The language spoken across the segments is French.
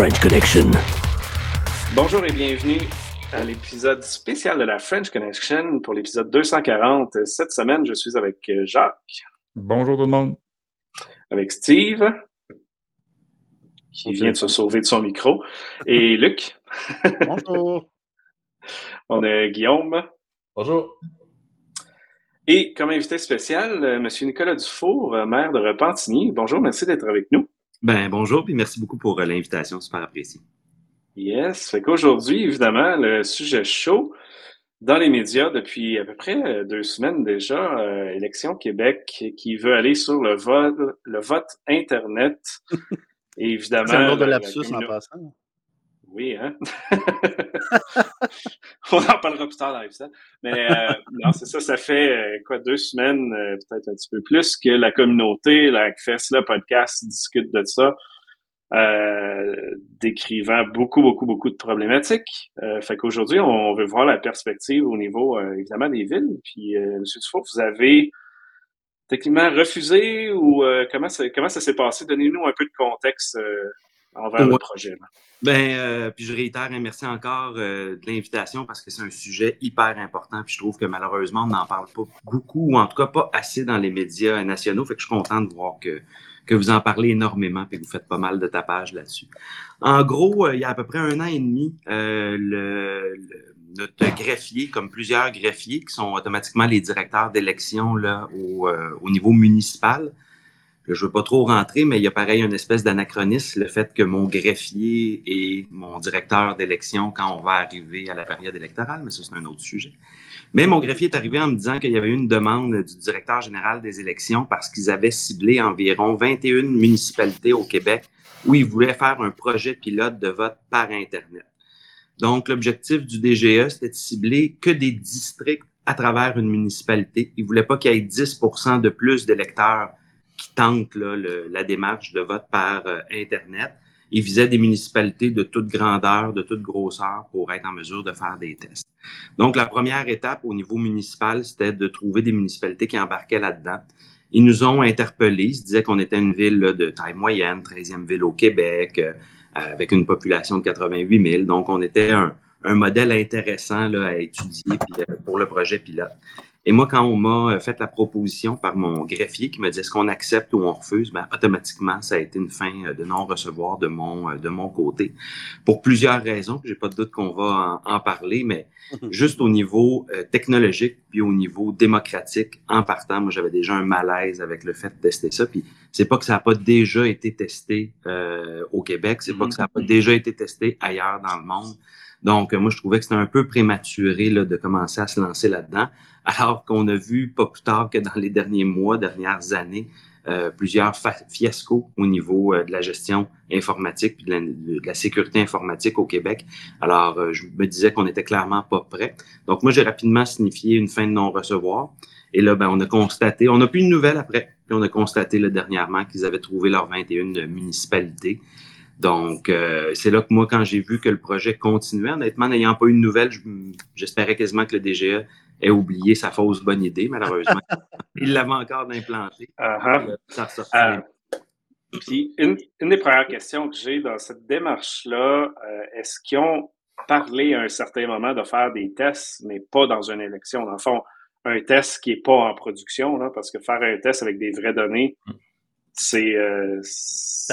The French Connection. Bonjour et bienvenue à l'épisode spécial de la French Connection pour l'épisode 240. Cette semaine, je suis avec Jacques. Bonjour tout le monde. Avec Steve, qui vient de se sauver de son micro, et Luc. Bonjour. On a Guillaume. Bonjour. Et comme invité spécial, M. Nicolas Dufour, maire de Repentigny. Bonjour, merci d'être avec nous. Ben bonjour, puis merci beaucoup pour l'invitation, super apprécié. Yes, fait qu'aujourd'hui, évidemment, le sujet chaud dans les médias depuis à peu près deux semaines déjà, euh, Élection Québec qui veut aller sur le vote, le vote Internet. Et évidemment. C'est un de lapsus en passant. Oui, hein? On en parlera plus tard dans l'épisode. Mais euh, non, c'est ça, ça fait euh, quoi, deux semaines, euh, peut-être un petit peu plus, que la communauté, la FES, le podcast discute de ça, décrivant beaucoup, beaucoup, beaucoup de problématiques. Fait qu'aujourd'hui, on veut voir la perspective au niveau, évidemment, des villes. Puis, M. Dufault, vous avez techniquement refusé ou comment, ça, comment ça s'est passé? Donnez-nous un peu de contexte envers le projet. Là. Ben, euh, puis je réitère un merci encore euh, de l'invitation parce que c'est un sujet hyper important. Puis je trouve que malheureusement, on n'en parle pas beaucoup, ou en tout cas pas assez dans les médias nationaux. Fait que je suis content de voir que, que vous en parlez énormément et que vous faites pas mal de tapage là-dessus. En gros, euh, il y a à peu près un an et demi, le, le, notre greffier, comme plusieurs greffiers qui sont automatiquement les directeurs d'élection là au, au niveau municipal, je veux pas trop rentrer, mais il y a pareil une espèce d'anachronisme, le fait que mon greffier est mon directeur d'élection quand on va arriver à la période électorale, mais ça, c'est un autre sujet. Mais mon greffier est arrivé en me disant qu'il y avait une demande du directeur général des élections parce qu'ils avaient ciblé environ 21 municipalités au Québec où ils voulaient faire un projet pilote de vote par Internet. Donc, l'objectif du DGE, c'était de cibler que des districts à travers une municipalité. Ils voulaient pas qu'il y ait 10% de plus d'électeurs qui tentent là, le, la démarche de vote par euh, Internet. Ils visaient des municipalités de toute grandeur, de toute grosseur pour être en mesure de faire des tests. Donc, la première étape au niveau municipal, c'était de trouver des municipalités qui embarquaient là-dedans. Ils nous ont interpellés. Ils se disaient qu'on était une ville là, de taille moyenne, 13e ville au Québec, euh, avec une population de 88 000. Donc, on était un, un modèle intéressant là, à étudier euh, pour le projet pilote. Et moi, quand on m'a euh, fait la proposition par mon greffier qui me dit est-ce qu'on accepte ou on refuse, ben, automatiquement, ça a été une fin euh, de non-recevoir de mon, euh, de mon côté. Pour plusieurs raisons, j'ai pas de doute qu'on va en, en, parler, mais juste au niveau technologique puis au niveau démocratique, en partant, moi, j'avais déjà un malaise avec le fait de tester ça. Puis c'est pas que ça n'a pas déjà été testé euh, au Québec, c'est pas que ça n'a pas déjà été testé ailleurs dans le monde. Donc, moi, je trouvais que c'était un peu prématuré là, de commencer à se lancer là-dedans alors qu'on a vu pas plus tard que dans les derniers mois, dernières années, euh, plusieurs fiascos au niveau euh, de la gestion informatique et de la, sécurité informatique au Québec. Alors, euh, je me disais qu'on était clairement pas prêt. Donc, moi, j'ai rapidement signifié une fin de non-recevoir. Et là, ben, on a constaté, on n'a plus de nouvelles après, puis on a constaté là, dernièrement qu'ils avaient trouvé leurs 21 municipalités. Donc, euh, c'est là que moi, quand j'ai vu que le projet continuait, honnêtement, n'ayant pas eu de nouvelles, j'espérais quasiment que le DGE ait oublié sa fausse bonne idée, malheureusement. Il l'avait encore d'implanter. Uh -huh. Ça uh, puis, une, une, des premières questions que j'ai dans cette démarche-là, euh, est-ce qu'ils ont parlé à un certain moment de faire des tests, mais pas dans une élection? Dans le fond, un test qui n'est pas en production, là, parce que faire un test avec des vraies données, mm c'est euh,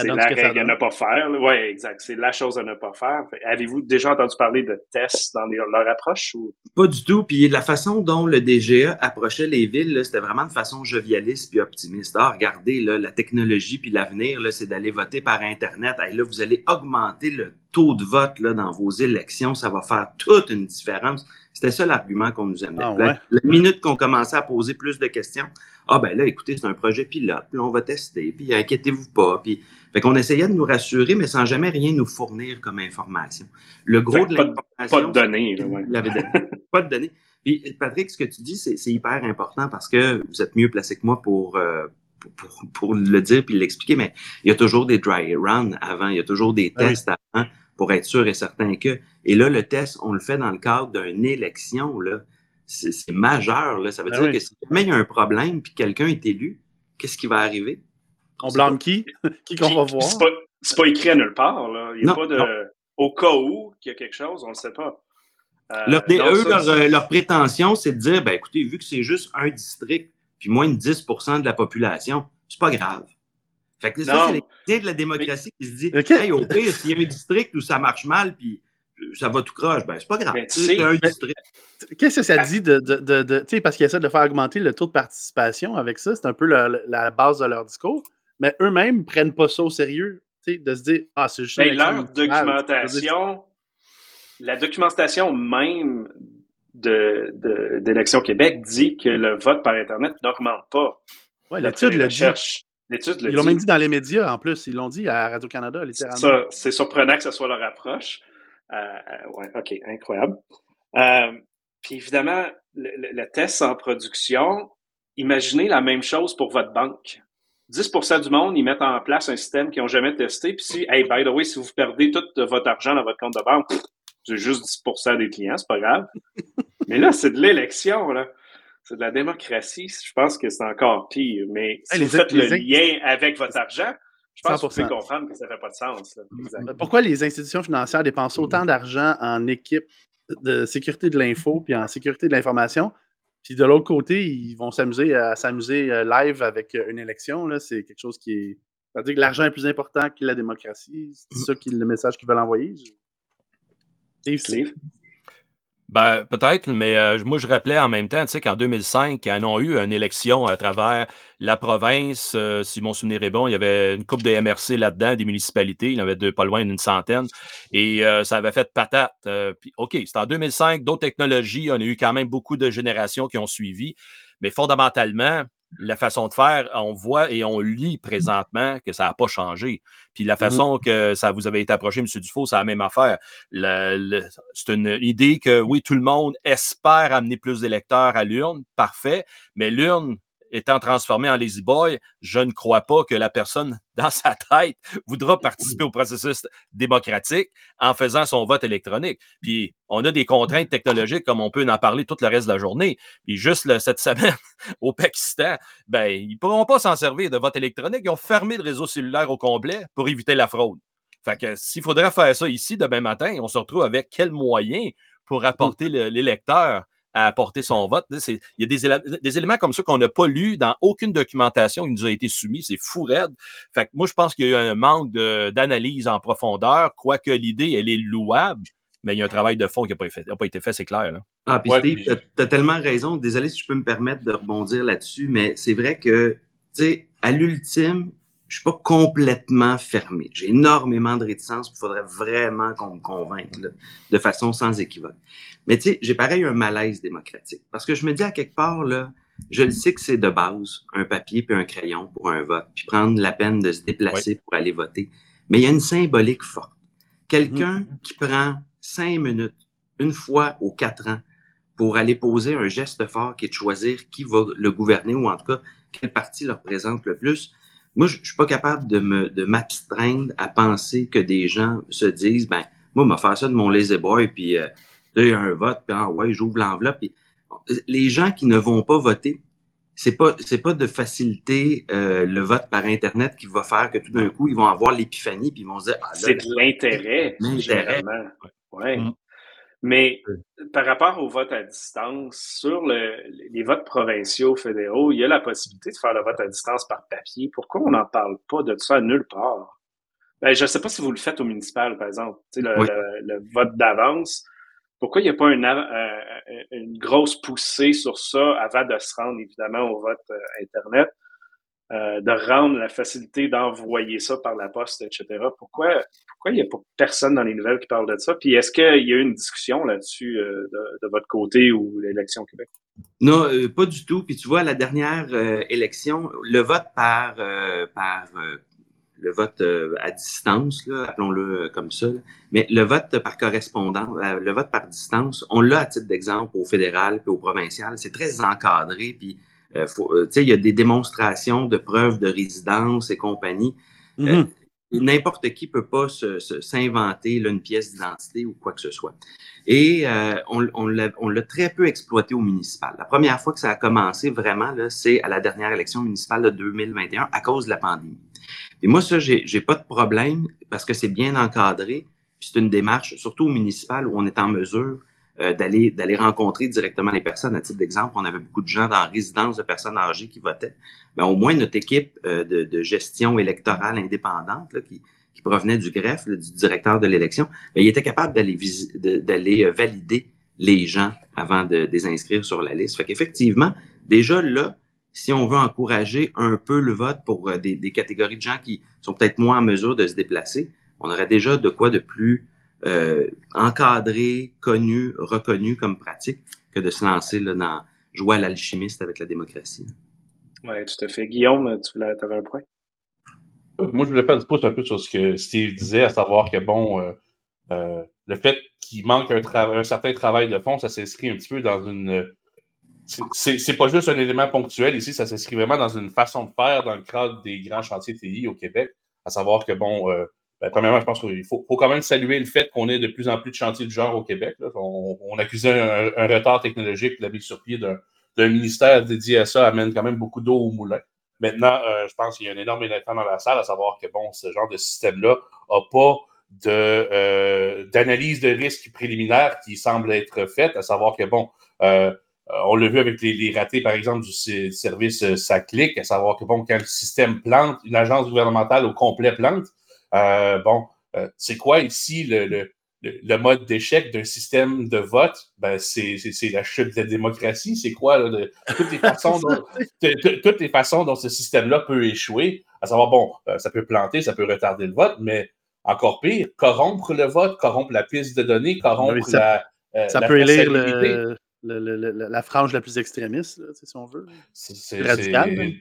la règle à ne pas faire. Oui, exact. C'est la chose à ne pas faire. Avez-vous déjà entendu parler de tests dans les, leur approche? Ou? Pas du tout. Puis la façon dont le DGE approchait les villes, c'était vraiment de façon jovialiste puis optimiste. Ah, regardez, là, la technologie puis l'avenir, c'est d'aller voter par Internet. Et là, vous allez augmenter le taux de vote là, dans vos élections. Ça va faire toute une différence. C'était ça l'argument qu'on nous amenait. Ah, ouais? la, la, minute qu'on commençait à poser plus de questions, ah ben là, écoutez, c'est un projet pilote, puis on va tester, puis inquiétez-vous pas. Puis, fait qu'on essayait de nous rassurer, mais sans jamais rien nous fournir comme information. Le gros de l'information... Pas de données. Là, ouais. pas de données. Puis Patrick, ce que tu dis, c'est hyper important parce que vous êtes mieux placé que moi pour... Euh, pour, pour, le dire puis l'expliquer, mais il y a toujours des dry runs avant, il y a toujours des tests avant pour être sûr et certain que. Et là, le test, on le fait dans le cadre d'une élection, là. C'est majeur, là. Ça veut ben dire oui. que si jamais il y a un problème puis quelqu'un est élu, qu'est-ce qui va arriver? On blâme qui? qui qu'on va voir? C'est pas écrit à nulle part. Là. Il n'y a pas de. Au cas où qu'il y a quelque chose, on ne le sait pas. Euh, leur, eux, leur, prétention, c'est de dire ben, écoutez, vu que c'est juste un district, puis moins de 10% de la population, c'est pas grave. Fait que ça, c'est l'idée de la démocratie qui se dit hey, au pire, s'il y a un district où ça marche mal, puis ça va tout croche, ben c'est pas grave. C'est un district. Qu'est-ce que ça dit de. de, de, tu sais, parce qu'ils essaient de faire augmenter le taux de participation avec ça, c'est un peu la, base de leur discours, mais eux-mêmes ne prennent pas ça au sérieux, tu sais, de se dire Ah, c'est juste. Ben, leur documentation, la documentation même d'Élection Québec dit que le vote par Internet n'augmente pas. Oui, l'étude le cherche. Ils l'ont même dit dans les médias en plus. Ils l'ont dit à Radio-Canada, littéralement. C'est surprenant que ce soit leur approche. Euh, euh, ouais, OK, incroyable. Euh, puis évidemment, le, test en production, imaginez la même chose pour votre banque. 10% du monde, ils mettent en place un système qu'ils n'ont jamais testé. Puis si, hey, by the way, si vous perdez tout votre argent dans votre compte de banque, c'est juste 10% des clients, c'est pas grave. Mais là, c'est de l'élection, là. C'est de la démocratie. Je pense que c'est encore pire. Mais si vous faites le lien avec votre argent, je pense que vous pouvez comprendre que ça ne fait pas de sens. Pourquoi les institutions financières dépensent autant d'argent en équipe de sécurité de l'info puis en sécurité de l'information? Puis de l'autre côté, ils vont s'amuser à s'amuser euh, live avec euh, une élection. C'est quelque chose qui est. C'est-à-dire que l'argent est plus important que la démocratie. C'est ça qui est le message qu'ils veulent envoyer. Steve? Ben, peut-être, mais euh, moi, je rappelais en même temps, tu sais, qu'en 2005, ils ont eu une élection à travers la province. Euh, si mon souvenir est bon, il y avait une coupe de MRC là-dedans, des municipalités. Il y en avait deux, pas loin d'une centaine. Et euh, ça avait fait patate. puis, OK, c'était en 2005, d'autres technologies. On a eu quand même beaucoup de générations qui ont suivi. Mais fondamentalement, la façon de faire, on voit et on lit présentement que ça n'a pas changé. Puis la mmh façon que ça vous avait été approché, M. Dufault, c'est la même affaire. c'est une idée que oui, tout le monde espère amener plus d'électeurs à l'urne, parfait, mais l'urne étant transformé en lazy boy, je ne crois pas que la personne dans sa tête voudra participer au processus démocratique en faisant son vote électronique. Puis on a des contraintes technologiques comme on peut en parler tout le reste de la journée. Puis juste cette semaine au Pakistan, ben ils ne pourront pas s'en servir de vote électronique. Ils ont fermé le réseau cellulaire au complet pour éviter la fraude. Fait que s'il faudrait faire ça ici demain matin, on se retrouve avec quels moyens pour apporter l'électeur à apporter son vote. Il y a des, éléments comme ça qu'on n'a pas lus dans aucune documentation qui nous a été soumise. C'est fou raide. Fait que moi, je pense qu'il y a eu un manque d'analyse en profondeur, quoique l'idée, elle est louable, mais il y a un travail de fond qui n'a pas, été fait, c'est clair. Ah, puis Steve, tu as, tellement raison. Désolé si je peux me permettre de rebondir là-dessus, mais c'est vrai que, tu sais, à l'ultime, je ne suis pas complètement fermé. J'ai énormément de réticence. Il faudrait vraiment qu'on me convainque de façon sans équivoque. Mais tu sais, j'ai pareil un malaise démocratique. Parce que je me dis à quelque part, là, je le sais que c'est de base, un papier puis un crayon pour un vote, puis prendre la peine de se déplacer pour aller voter. Mais il y a une symbolique forte. Quelqu'un mm-hmm. qui prend cinq minutes, une fois aux quatre ans, pour aller poser un geste fort qui est de choisir qui va le gouverner ou en tout cas quel parti le représente le plus. Moi, je, ne suis pas capable de me de m'abstraindre à penser que des gens se disent ben moi, je vais faire ça de mon lazy boy puis euh, y a un vote, puis ah, ouais, j'ouvre l'enveloppe. Les gens qui ne vont pas voter, c'est pas c'est pas de faciliter euh, le vote par internet qui va faire que tout d'un coup ils vont avoir l'épiphanie puis ils vont se dire ah, c'est de l'intérêt généralement ouais. Mm. Mais par rapport au vote à distance sur les votes provinciaux fédéraux il y a la possibilité de faire le vote à distance par papier. Pourquoi on n'en parle pas de ça nulle part? Ben, je ne sais pas si vous le faites au municipal par exemple. Le vote d'avance pourquoi il n'y a pas une, euh, une, grosse poussée sur ça avant de se rendre évidemment au vote euh, Internet, euh, de rendre la facilité d'envoyer ça par la poste, etc. Pourquoi, pourquoi il n'y a pas personne dans les nouvelles qui parle de ça? Puis est-ce qu'il y a eu une discussion là-dessus de, votre côté ou l'élection au Québec? Non, pas du tout. Puis tu vois, la dernière élection, le vote par, par le vote euh, à distance, appelons-le euh, comme ça, mais le vote par correspondance, euh, le vote par distance, on l'a à titre d'exemple au fédéral et au provincial. C'est très encadré, puis il y a des démonstrations de preuves de résidence et compagnie. Mm-hmm. N'importe qui peut pas s'inventer une pièce d'identité ou quoi que ce soit. Et on, on l'a très peu exploité au municipal. La première fois que ça a commencé vraiment, c'est à la dernière élection municipale de 2021 à cause de la pandémie. Et moi, ça, j'ai n'ai pas de problème parce que c'est bien encadré. C'est une démarche, surtout au municipal, où on est en mesure euh, d'aller d'aller rencontrer directement les personnes. À titre d'exemple, on avait beaucoup de gens dans la résidence de personnes âgées qui votaient. Mais au moins, notre équipe euh, de, de, gestion électorale indépendante qui, qui provenait du greffe, du directeur de l'élection, ben, il était capable d'aller d'aller euh, valider les gens avant de, les inscrire sur la liste. Fait qu'effectivement, déjà là, si on veut encourager un peu le vote pour euh, des, catégories de gens qui sont peut-être moins en mesure de se déplacer, on aurait déjà de quoi de plus euh, encadré, connu, reconnu comme pratique que de se lancer là, dans jouer à l'alchimiste avec la démocratie. Oui, tout à fait. Guillaume, tu avais un point? Moi, je voulais faire du pouce un peu sur ce que Steve disait, à savoir que, bon, euh, euh, le fait qu'il manque un, un, certain travail de fond, ça s'inscrit un petit peu dans une. C'est pas juste un élément ponctuel ici, ça s'inscrit vraiment dans une façon de faire dans le cadre des grands chantiers TI au Québec. À savoir que, bon, euh, ben, premièrement, je pense qu'il faut, faut, quand même saluer le fait qu'on ait de plus en plus de chantiers du genre au Québec. On, on, accusait un, un, retard technologique, la mise sur pied d'un ministère dédié à ça amène quand même beaucoup d'eau au moulin. Maintenant, euh, je pense qu'il y a un énorme élément dans la salle, à savoir que bon, ce genre de système-là n'a pas de euh, d'analyse de risque préliminaire qui semble être faite, à savoir que bon, euh, on l'a vu avec les, les, ratés, par exemple, du service SACLIC, à savoir que bon, quand le système plante, une agence gouvernementale au complet plante, bon, c'est quoi ici le, le, mode d'échec d'un système de vote, ben c'est la chute de la démocratie. C'est quoi? toutes, les façons dont, toutes les façons dont ce système-là peut échouer, à savoir, bon, euh, ça peut planter, ça peut retarder le vote, mais encore pire, corrompre le vote, corrompre la piste de données, corrompre ça, la. Euh, ça peut élire le, la frange la plus extrémiste, si on veut. C'est radical.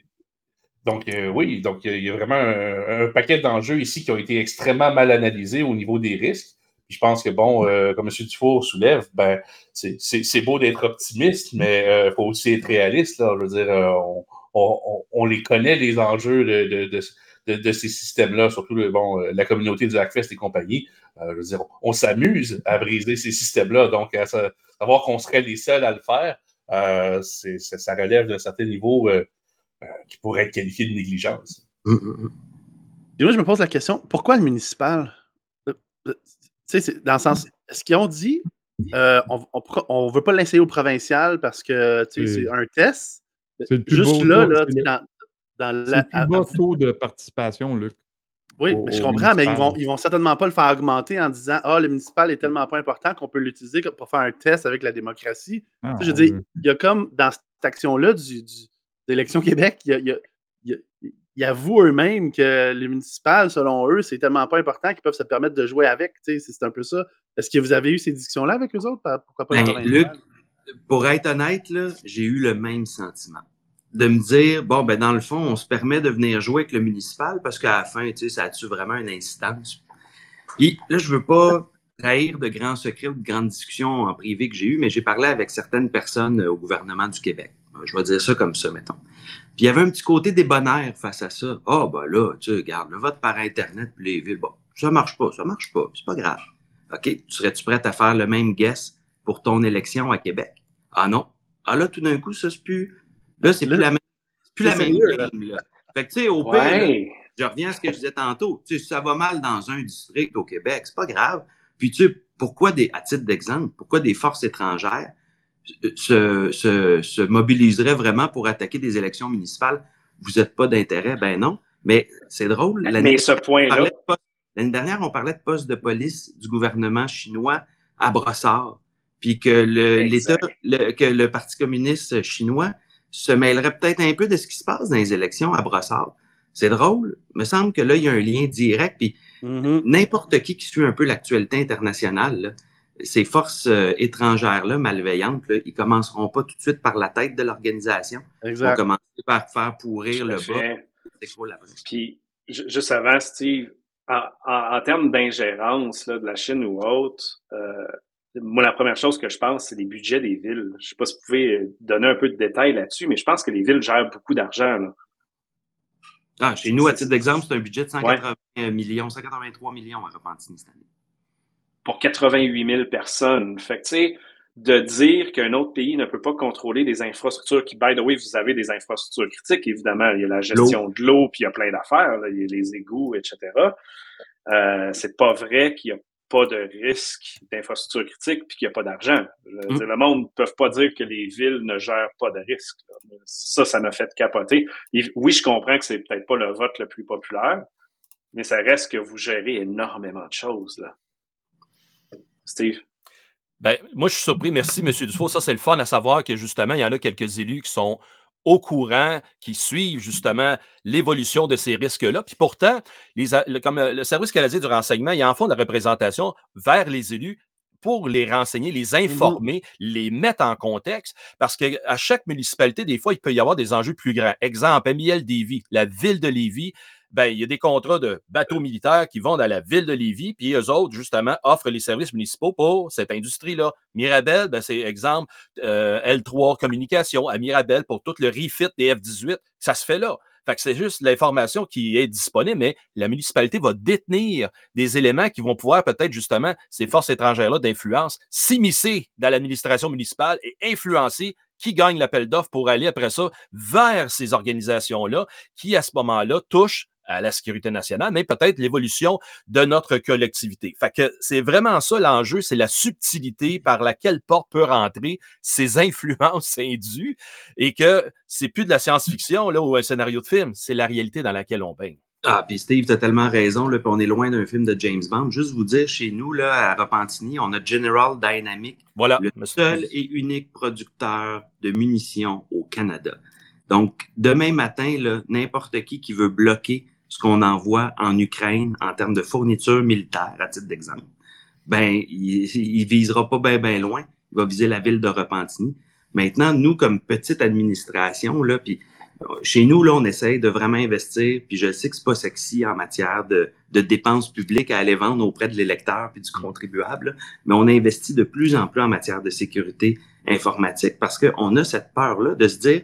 Donc, euh, oui, donc il y a vraiment un paquet d'enjeux ici qui ont été extrêmement mal analysés au niveau des risques je pense que, bon, euh, comme M. Dufour soulève, ben, c'est beau d'être optimiste, mais il euh, faut aussi être réaliste. Là. Je veux dire, on, on, les connaît, les enjeux de, de, de, ces systèmes-là, surtout le, bon, la communauté du Hackfest et compagnie. je veux dire, on s'amuse à briser ces systèmes-là. Donc, à savoir qu'on serait les seuls à le faire, ça relève d'un certain niveau qui pourrait être qualifié de négligence. Hum. Et moi, je me pose la question, pourquoi le municipal? Tu sais, dans le sens, est-ce qu'ils ont dit euh, on ne veut pas l'essayer au provincial parce que c'est un test? C'est le plus Juste là, là, dans, dans la, le plus bas taux de participation, Luc. Oui, mais je comprends, mais ils vont, ils vont certainement pas le faire augmenter en disant Ah, le municipal est tellement pas important qu'on peut l'utiliser pour faire un test avec la démocratie. Ah, je veux dire, il y a comme dans cette action-là du, du, d'Élection Québec, il y a, il y a, ils avouent eux-mêmes que les municipales, selon eux, c'est tellement pas important qu'ils peuvent se permettre de jouer avec. C'est un peu ça. Est-ce que vous avez eu ces discussions-là avec eux autres? Pourquoi pas ben, Luc, pour être honnête, j'ai eu le même sentiment. De me dire, bon, ben dans le fond, on se permet de venir jouer avec le municipal parce qu'à la fin, ça a-tu vraiment une incidence? Puis là, je veux pas trahir de grands secrets ou de grandes discussions en privé que j'ai eues, mais j'ai parlé avec certaines personnes au gouvernement du Québec. Je vais dire ça comme ça, mettons. Puis il y avait un petit côté débonnaire face à ça. Ah, oh, ben là, tu regardes, le vote par Internet, puis les villes, bon, ça marche pas, ça marche pas, c'est pas grave. OK, serais-tu prête à faire le même guess pour ton élection à Québec? Ah non. Ah là, tout d'un coup, ça, c'est plus. Là, c'est plus la même, plus la même game, là. Fait que, tu sais, au pire, je reviens à ce que je disais tantôt. Tu sais, ça va mal dans un district au Québec, c'est pas grave. Puis, tu sais, pourquoi des, à titre d'exemple, pourquoi des forces étrangères se, se, se mobiliserait vraiment pour attaquer des élections municipales, vous n'êtes pas d'intérêt? Ben non. Mais c'est drôle. Mais ce point-là. L'année dernière, on parlait de poste de police du gouvernement chinois à Brossard. Puis que l'État, le, que le Parti communiste chinois se mêlerait peut-être un peu de ce qui se passe dans les élections à Brossard. C'est drôle. Il me semble que là, il y a un lien direct. Puis mm-hmm. n'importe qui qui suit un peu l'actualité internationale, là, ces forces euh, étrangères-là, malveillantes, là, ils commenceront pas tout de suite par la tête de l'organisation. Ils vont commencer par faire pourrir le bas. Puis, juste avant, Steve, en, termes d'ingérence de la Chine ou autre, euh, moi, la première chose que je pense, c'est les budgets des villes. Je ne sais pas si vous pouvez euh, donner un peu de détails là-dessus, mais je pense que les villes gèrent beaucoup d'argent. Ah, chez nous, à titre d'exemple, c'est un budget de 180 millions, 183 millions à Repentigny cette année pour 88 000 personnes. Fait que, tu sais, de dire qu'un autre pays ne peut pas contrôler des infrastructures qui, by the way, vous avez des infrastructures critiques, évidemment. Il y a la gestion de l'eau, puis il y a plein d'affaires, il y a les égouts, etc. Euh, c'est pas vrai qu'il n'y a pas de risque d'infrastructure critique puis qu'il n'y a pas d'argent. Mm. Le monde ne peut pas dire que les villes ne gèrent pas de risque. Ça, ça m'a fait capoter. oui, je comprends que c'est peut-être pas le vote le plus populaire, mais ça reste que vous gérez énormément de choses. Là. Steve? Ben, moi, je suis surpris. Merci, M. Dufault. Ça, c'est le fun à savoir que justement, il y en a quelques élus qui sont au courant, qui suivent justement l'évolution de ces risques-là. Puis pourtant, les, comme le Service canadien du renseignement, il en font de la représentation vers les élus pour les renseigner, les mmh informer, les mettre en contexte, parce qu'à chaque municipalité, des fois, il peut y avoir des enjeux plus grands. Exemple, MIL Lévis, la ville de Lévis ben, il y a des contrats de bateaux militaires qui vont dans la ville de Lévis, puis eux autres, justement, offrent les services municipaux pour cette industrie-là. Mirabel, ben, c'est exemple euh, L3 Communication à Mirabel pour tout le refit des F-18. Ça se fait là. Fait que c'est juste l'information qui est disponible, mais la municipalité va détenir des éléments qui vont pouvoir peut-être justement, ces forces étrangères-là d'influence, s'immiscer dans l'administration municipale et influencer qui gagne l'appel d'offres pour aller après ça vers ces organisations-là qui, à ce moment-là, touchent à la sécurité nationale, mais peut-être l'évolution de notre collectivité. Fait que c'est vraiment ça l'enjeu, c'est la subtilité par laquelle porte peut rentrer ces influences indues et que c'est plus de la science-fiction là ou un scénario de film, c'est la réalité dans laquelle on baigne. Ah, puis Steve, tu as tellement raison, là, on est loin d'un film de James Bond. Juste vous dire, chez nous, là, à Repentigny, on a General Dynamics, voilà, le seul et unique producteur de munitions au Canada. Donc, demain matin, n'importe qui qui veut bloquer ce qu'on envoie en Ukraine en termes de fourniture militaire, à titre d'exemple, ben, il, il visera pas bien ben loin. Il va viser la ville de Repentigny. Maintenant, nous, comme petite administration, là, puis euh, chez nous, là, on essaye de vraiment investir, puis je sais que c'est pas sexy en matière de, de dépenses publiques à aller vendre auprès de l'électeur puis du contribuable, mais on investit de plus en plus en matière de sécurité informatique parce qu'on a cette peur-là de se dire,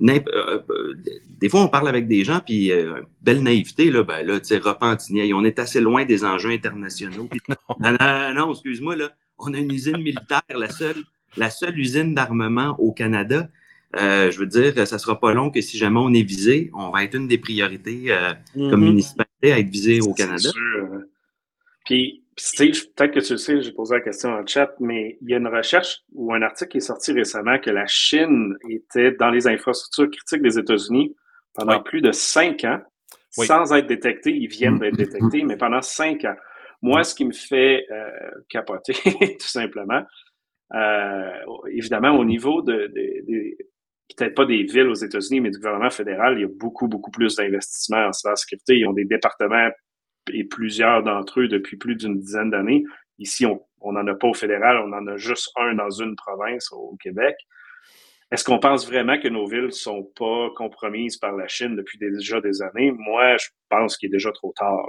des fois, on parle avec des gens, puis euh, belle naïveté, là, ben là, tu sais, Repentigny, on est assez loin des enjeux internationaux. non, non, non, excuse-moi, là, on a une usine militaire, la seule, la seule usine d'armement au Canada. je veux dire, ça sera pas long que si jamais on est visé, on va être une des priorités comme mm-hmm. municipalité à être visé au Canada. Sûr. Hein. Puis, Steve, peut-être que tu le sais, j'ai posé la question en chat, mais il y a une recherche ou un article qui est sorti récemment que la Chine était dans les infrastructures critiques des États-Unis pendant plus de cinq ans, sans être détectés. Ils viennent d'être détectés, mais pendant cinq ans. Moi, ce qui me fait euh, capoter, tout simplement, euh, évidemment, au niveau de, de, peut-être pas des villes aux États-Unis, mais du gouvernement fédéral, il y a beaucoup, beaucoup plus d'investissements en cybersécurité. Ils ont des départements et plusieurs d'entre eux depuis plus d'une dizaine d'années. Ici, on n'en a pas au fédéral, on en a juste un dans une province au Québec. Est-ce qu'on pense vraiment que nos villes sont pas compromises par la Chine depuis déjà des années? Moi, je pense qu'il est déjà trop tard.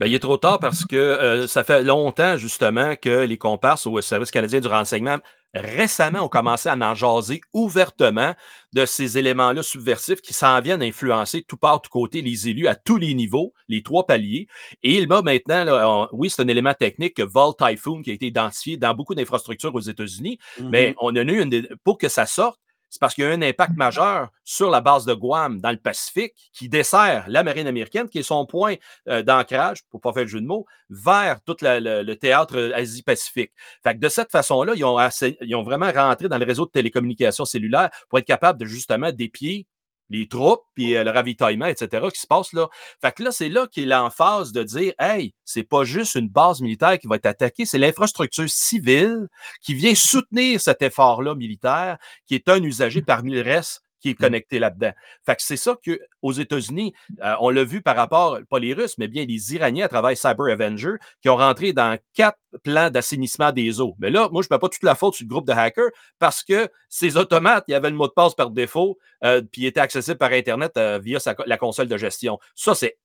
Ben, il est trop tard parce que euh, ça fait longtemps, justement, que les comparses au Service canadien du renseignement récemment ont commencé à en jaser ouvertement de ces éléments-là subversifs qui s'en viennent influencer tout part, tout côté, les élus à tous les niveaux, les trois paliers. Et il m'a maintenant, oui, c'est un élément technique que Vol Typhoon qui a été identifié dans beaucoup d'infrastructures aux États-Unis, mais mm-hmm. on a eu une, pour que ça sorte, c'est parce qu'il y a un impact majeur sur la base de Guam dans le Pacifique qui dessert la marine américaine, qui est son point euh, d'ancrage, pour ne pas faire le jeu de mots, vers tout le, théâtre Asie-Pacifique. Fait que de cette façon-là, ils ont, ils ont vraiment rentré dans le réseau de télécommunications cellulaires pour être capable de justement dépier les troupes, puis euh, le ravitaillement, etc., qui se passe là. Fait que là, c'est là qu'il est l'emphase de dire Hey, c'est pas juste une base militaire qui va être attaquée, c'est l'infrastructure civile qui vient soutenir cet effort-là militaire, qui est un usager parmi le reste qui est mmh. connecté là-dedans. Fait que c'est ça qu'aux États-Unis, euh, on l'a vu par rapport, pas les Russes, mais bien les Iraniens à travers Cyber Avenger, qui ont rentré dans quatre plans d'assainissement des eaux. Mais là, moi, je ne mets pas toute la faute sur le groupe de hackers parce que ces automates, il y avait le mot de passe par défaut, euh, puis il était accessible par Internet euh, via la console de gestion. Ça, c'est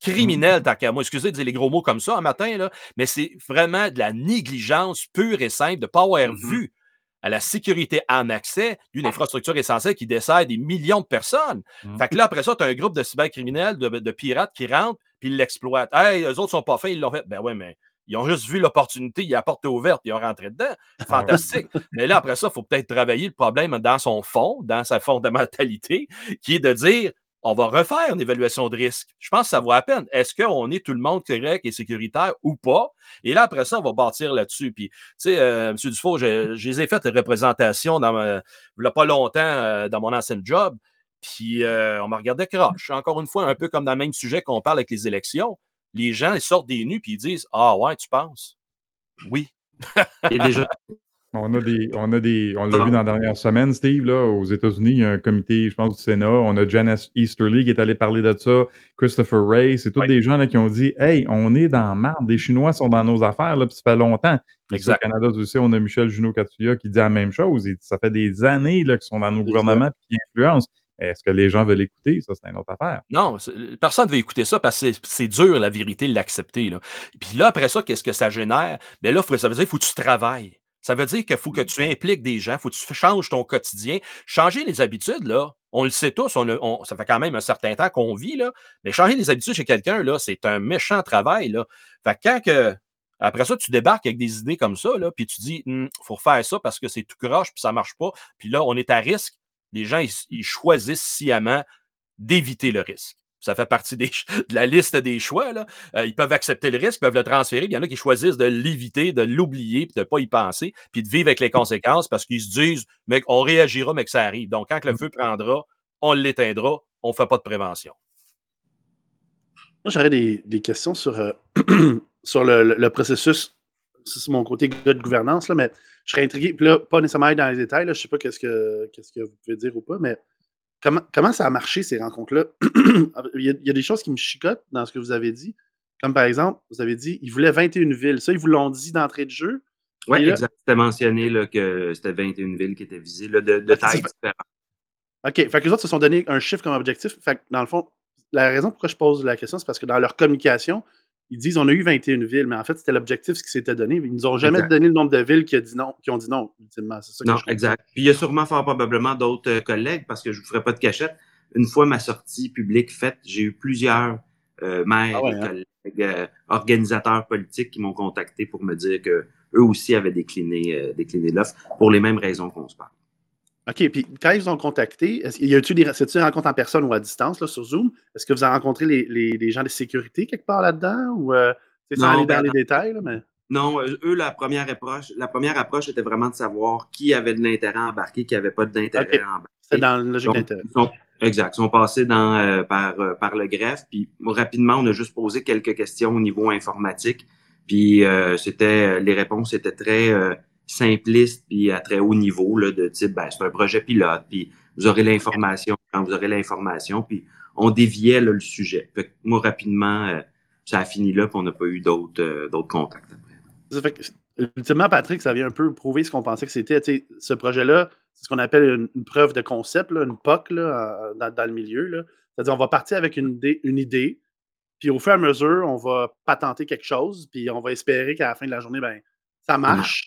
criminel, mmh. tant qu'à moi. Excusez de dire les gros mots comme ça un matin, là, mais c'est vraiment de la négligence pure et simple de ne pas avoir mmh vu à la sécurité en accès d'une infrastructure essentielle qui dessert des millions de personnes. Mmh. Fait que là, après ça, tu as un groupe de cybercriminels, de, de, pirates qui rentrent, puis ils l'exploitent. Hey, eux autres sont pas faits, ils l'ont fait. Ben ouais, mais Ils ont juste vu l'opportunité, il a porté ouverte, ils ont rentré dedans. Fantastique. Mais là, après ça, il faut peut-être travailler le problème dans son fond, dans sa fondamentalité, qui est de dire on va refaire une évaluation de risque. Je pense que ça vaut la peine. Est-ce qu'on est tout le monde correct et sécuritaire ou pas? Et là, après ça, on va bâtir là-dessus. Puis, tu sais, euh, M. Dufault, je, les ai fait des représentations dans il n'y a pas longtemps euh, dans mon ancien job. Puis, euh, on m'a regardé croche. Encore une fois, un peu comme dans le même sujet qu'on parle avec les élections. Les gens, ils sortent des nus puis ils disent Ah ouais, tu penses? Oui. Et déjà, on a des, on a des, on l'a vu dans la dernière semaine, Steve, là, aux États-Unis, il y a un comité, je pense, du Sénat. On a Janice Easterly qui est allé parler de ça, Christopher Ray. C'est tous des gens là, qui ont dit Hey, on est dans marde, les Chinois sont dans nos affaires, là, puis ça fait longtemps. Exact. Au Canada aussi, on a Michel Junot Katuya qui dit la même chose. ça fait des années là, qu'ils sont dans nos gouvernements et qui influencent. Est-ce que les gens veulent écouter? Ça, c'est une autre affaire. Non, personne ne veut écouter ça parce que c'est dur, la vérité, l'accepter. Puis là, après ça, qu'est-ce que ça génère? Bien là, ça veut dire qu'il faut que tu travailles. Ça veut dire qu'il faut que tu impliques des gens, il faut que tu changes ton quotidien. Changer les habitudes, là, on le sait tous, on, ça fait quand même un certain temps qu'on vit, là, mais changer les habitudes chez quelqu'un, là, c'est un méchant travail. Là. Fait que quand que, après ça, tu débarques avec des idées comme ça, là, puis tu dis, il «Hum, faut faire ça parce que c'est tout croche, puis ça ne marche pas. Puis là, on est à risque. Les gens, ils choisissent sciemment d'éviter le risque ça fait partie de la liste des choix. Là. Euh, ils peuvent accepter le risque, ils peuvent le transférer. Il y en a qui choisissent de l'éviter, de l'oublier, puis de ne pas y penser, puis de vivre avec les conséquences parce qu'ils se disent, mais on réagira, mais que ça arrive. Donc, quand le feu prendra, on l'éteindra, on ne fait pas de prévention. Moi, j'aurais des, questions sur, euh, sur le, processus. C'est mon côté de gouvernance, là, mais je serais intrigué. Puis là, pas nécessairement dans les détails, je ne sais pas qu'est-ce que, qu'est-ce que vous pouvez dire ou pas, mais Comment, ça a marché, ces rencontres-là? il, y a des choses qui me chicotent dans ce que vous avez dit. Comme par exemple, vous avez dit qu'ils voulaient 21 villes. Ça, ils vous l'ont dit d'entrée de jeu. Oui, exact. C'était mentionné là, que c'était 21 villes qui étaient visées, de, de taille différente. OK. Fait que les autres se sont donné un chiffre comme objectif. Fait que dans le fond, la raison pourquoi je pose la question, c'est parce que dans leur communication, ils disent on a eu 21 villes, mais en fait, c'était l'objectif ce qui s'était donné. Ils nous ont jamais donné le nombre de villes qui, dit non, qui ont dit non, ultimement. Ça non, exact. Puis il y a sûrement fort probablement d'autres euh, collègues, parce que je ne vous ferai pas de cachette. Une fois ma sortie publique faite, j'ai eu plusieurs euh, maires, ah hein? collègues, euh, organisateurs politiques qui m'ont contacté pour me dire qu'eux aussi avaient décliné, décliné l'offre pour les mêmes raisons qu'on se parle. OK, puis quand ils vous ont contacté, est-ce, y des c'est-tu une rencontre en personne ou à distance là, sur Zoom? Est-ce que vous avez rencontré les, les, gens de sécurité quelque part là-dedans? Ou euh, c'est sans aller dans ben, les détails? mais... Non, euh, eux, la première approche, la première approche était vraiment de savoir qui avait de l'intérêt embarqué, qui n'avait pas d'intérêt embarqué. C'est dans le logique d'intérêt. Exact. Ils sont passés dans, euh, par, par le greffe. Puis rapidement, on a juste posé quelques questions au niveau informatique. Puis c'était les réponses étaient très simpliste puis à très haut niveau là, de type ben, c'est un projet pilote, puis vous aurez l'information quand vous aurez l'information, puis on déviait le sujet. Fait moi, rapidement, euh, ça a fini là, puis on n'a pas eu d'autres euh, d'autres contacts après. ultimement, Patrick, ça vient un peu prouver ce qu'on pensait que c'était. Ce projet-là, c'est ce qu'on appelle une, preuve de concept, là, une POC là, dans, le milieu. C'est-à-dire, on va partir avec une idée, une idée, puis au fur et à mesure, on va patenter quelque chose, puis on va espérer qu'à la fin de la journée, ben, ça marche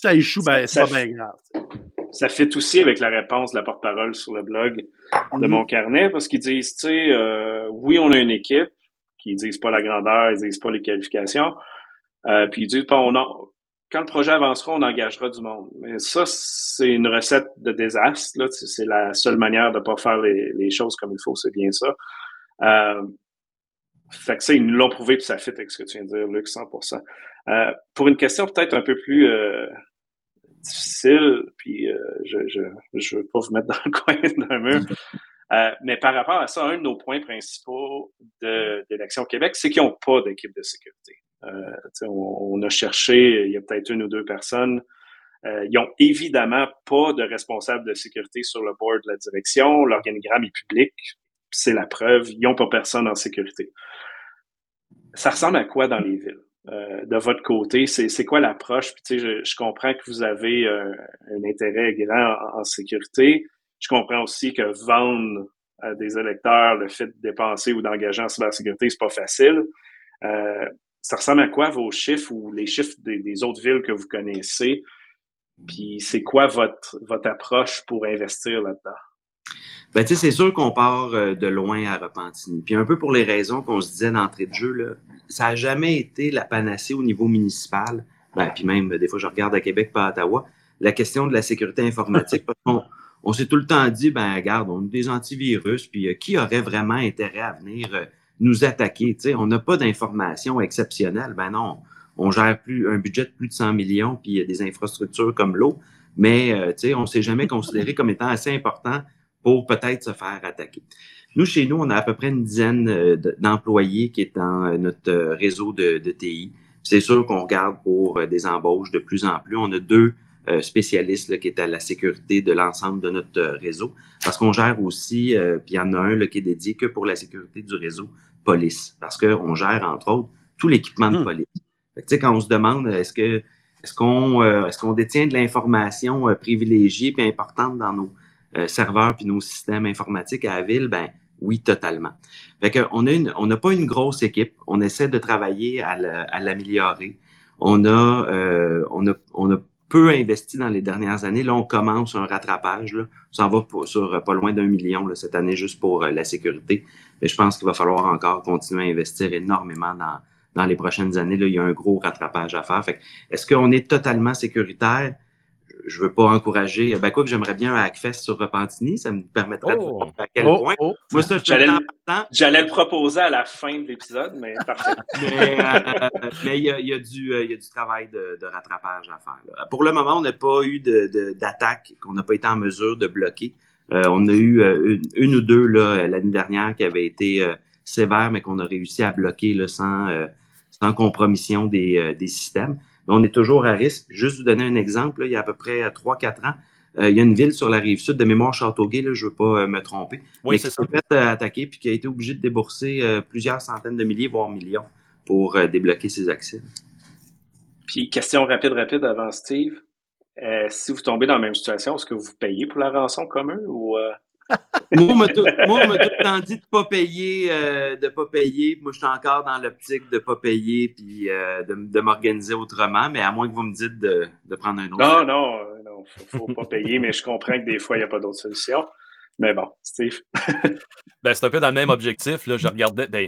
ça échoue, ben, c'est pas bien grave. Ça fait aussi avec la réponse de la porte-parole sur le blog de mhm. mon carnet, parce qu'ils disent, tu sais, euh, oui, on a une équipe, qui disent pas la grandeur, ils disent pas les qualifications, euh, puis ils disent, on quand le projet avancera, on engagera du monde. Mais ça, c'est une recette de désastre. Là. C'est la seule manière de ne pas faire les, choses comme il faut, c'est bien ça. Euh, fait que ça, ils nous l'ont prouvé, puis ça fit avec ce que tu viens de dire, Luc, 100%. Euh, pour une question peut-être un peu plus euh, difficile, puis euh, je ne veux pas vous mettre dans le coin d'un mur, mais par rapport à ça, un de nos points principaux de, l'Action Québec, c'est qu'ils n'ont pas d'équipe de sécurité. On, a cherché, il y a peut-être une ou deux personnes. ils n'ont évidemment pas de responsable de sécurité sur le board de la direction. L'organigramme est public. C'est la preuve. Ils n'ont pas personne en sécurité. Ça ressemble à quoi dans les villes? Euh, de votre côté? C'est quoi l'approche? Puis, je, je comprends que vous avez euh, un intérêt grand en, sécurité. Je comprends aussi que vendre à des électeurs le fait de dépenser ou d'engager en cybersécurité, c'est pas facile. Euh, ça ressemble à quoi vos chiffres ou les chiffres des, autres villes que vous connaissez? Puis c'est quoi votre, votre approche pour investir là-dedans? Ben, c'est sûr qu'on part euh, de loin à Repentigny. Puis un peu pour les raisons qu'on se disait d'entrée de jeu, là, ça n'a jamais été la panacée au niveau municipal. Ben, puis même, des fois, je regarde à Québec, pas à Ottawa. La question de la sécurité informatique, parce qu'on on, s'est tout le temps dit, ben, regarde, on a des antivirus, puis euh, qui aurait vraiment intérêt à venir euh, nous attaquer? sais, on n'a pas d'informations exceptionnelles. Ben non, on gère plus un budget de plus de 100 millions, puis il y a des infrastructures comme l'eau, mais euh, on ne s'est jamais considéré comme étant assez important pour peut-être se faire attaquer. Nous, chez nous, on a à peu près une dizaine euh, d'employés qui est dans euh, notre euh, réseau de, de TI. C'est sûr qu'on regarde pour des embauches de plus en plus. On a deux spécialistes là, qui est à la sécurité de l'ensemble de notre réseau, parce qu'on gère aussi, puis il y en a un là, qui est dédié que pour la sécurité du réseau police, parce qu'on gère, entre autres, tout l'équipement de hmm. police. Fait que, quand on se demande, est-ce que est-ce qu'on est-ce qu'on détient de l'information privilégiée et importante dans nos euh, serveurs puis nos systèmes informatiques à la ville, ben oui, totalement. Fait que on a une, on n'a pas une grosse équipe. On essaie de travailler à l'améliorer. On a, euh, on a, on a peu investi dans les dernières années. Là, on commence un rattrapage. Là. Ça va sur pas loin d'un million là, cette année juste pour euh, la sécurité. Mais je pense qu'il va falloir encore continuer à investir énormément dans, dans les prochaines années. Là, il y a un gros rattrapage à faire. Fait est-ce qu'on est totalement sécuritaire? Je veux pas encourager. Ben quoi que j'aimerais bien un Hackfest sur Repentigny, ça me permettrait de voir à quel oh, point. Oh. Moi, ça, j'allais, j'allais le proposer à la fin de l'épisode, mais parfait. mais euh, il y, a, y, a du, euh, y a du travail de, de rattrapage à faire. Pour le moment, on n'a pas eu de, d'attaque qu'on n'a pas été en mesure de bloquer. Euh, on a eu une, ou deux là, l'année dernière qui avaient été sévères, mais qu'on a réussi à bloquer là, sans, sans compromission des, des systèmes on est toujours à risque. Juste vous donner un exemple, il y a à peu près 3-4 ans, euh, il y a une ville sur la rive sud de mémoire Châteauguay, je ne veux pas euh, me tromper, oui, mais qui s'est fait euh, attaquer puis qui a été obligé de débourser plusieurs centaines de milliers, voire millions, pour débloquer ses accès. Puis, question rapide, rapide avant Steve. si vous tombez dans la même situation, est-ce que vous payez pour la rançon comme eux ou moi, on m'a tout, le temps dit de ne pas payer, euh, de pas payer. Moi, je suis encore dans l'optique de ne pas payer puis euh, de, m'organiser autrement, mais à moins que vous me dites de, prendre un autre. Non, non, euh, non, faut, faut pas payer, mais je comprends que des fois, il n'y a pas d'autre solution. Mais bon, Steve. ben, c'est un peu dans le même objectif. Là. Je regardais. Ben,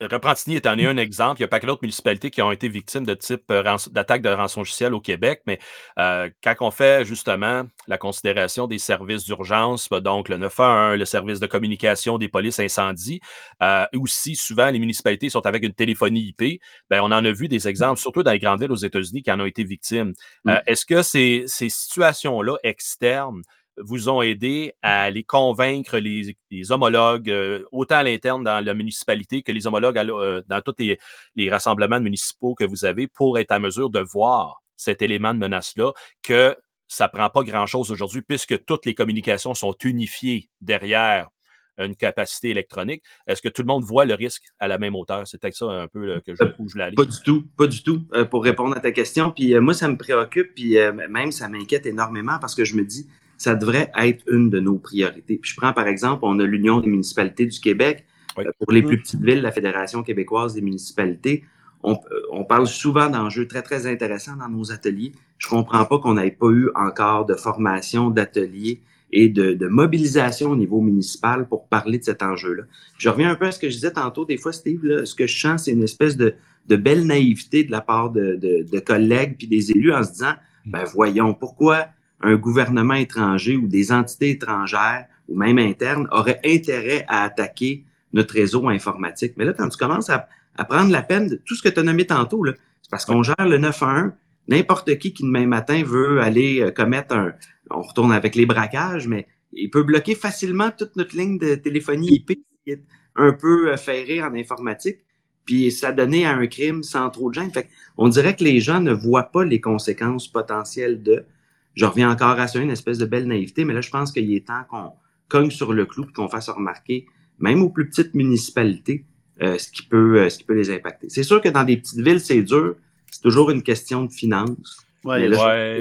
Repentigny est en un exemple. Il n'y a pas que d'autres municipalités qui ont été victimes de type euh, d'attaque de rançon au Québec. Mais euh, quand on fait justement la considération des services d'urgence, ben, donc le 911, le service de communication des polices incendie, euh, aussi souvent les municipalités sont avec une téléphonie IP, ben, on en a vu des exemples, surtout dans les grandes villes aux États-Unis, qui en ont été victimes. Mm. Est-ce que ces, ces situations-là externes vous ont aidé à les convaincre les, homologues, euh, autant à l'interne dans la municipalité que les homologues euh, dans tous les, rassemblements municipaux que vous avez pour être à mesure de voir cet élément de menace-là, que ça ne prend pas grand-chose aujourd'hui puisque toutes les communications sont unifiées derrière une capacité électronique. Est-ce que tout le monde voit le risque à la même hauteur? C'est peut-être ça un peu que je, où je l'allais. Pas du tout, pas du tout, euh, pour répondre à ta question. Puis moi, ça me préoccupe, puis même ça m'inquiète énormément parce que je me dis, ça devrait être une de nos priorités. Puis je prends par exemple, on a l'Union des municipalités du Québec. Euh, pour les plus petites villes, la Fédération québécoise des municipalités, on, euh, on parle souvent d'enjeux très, très intéressants dans nos ateliers. Je comprends pas qu'on n'ait pas eu encore de formation, d'ateliers et de, de, mobilisation au niveau municipal pour parler de cet enjeu-là. Je reviens un peu à ce que je disais tantôt. Des fois, Steve, là, ce que je sens, c'est une espèce de, de, belle naïveté de la part de, de, de collègues puis des élus en se disant, ben voyons, pourquoi un gouvernement étranger ou des entités étrangères ou même internes auraient intérêt à attaquer notre réseau informatique. Mais là, quand tu commences à, prendre la peine de tout ce que tu as nommé tantôt, c'est parce qu'on gère le 911. N'importe qui qui demain matin veut aller euh, commettre un, on retourne avec les braquages, mais il peut bloquer facilement toute notre ligne de téléphonie IP qui est un peu euh, ferrée en informatique, puis ça donnait à un crime sans trop de gêne. Fait on dirait que les gens ne voient pas les conséquences potentielles de je reviens encore à ça, une espèce de belle naïveté, mais là, je pense qu'il est temps qu'on cogne sur le clou et qu'on fasse remarquer, même aux plus petites municipalités, euh, ce, qui peut, euh, ce qui peut les impacter. C'est sûr que dans des petites villes, c'est dur. C'est toujours une question de finances. Ouais,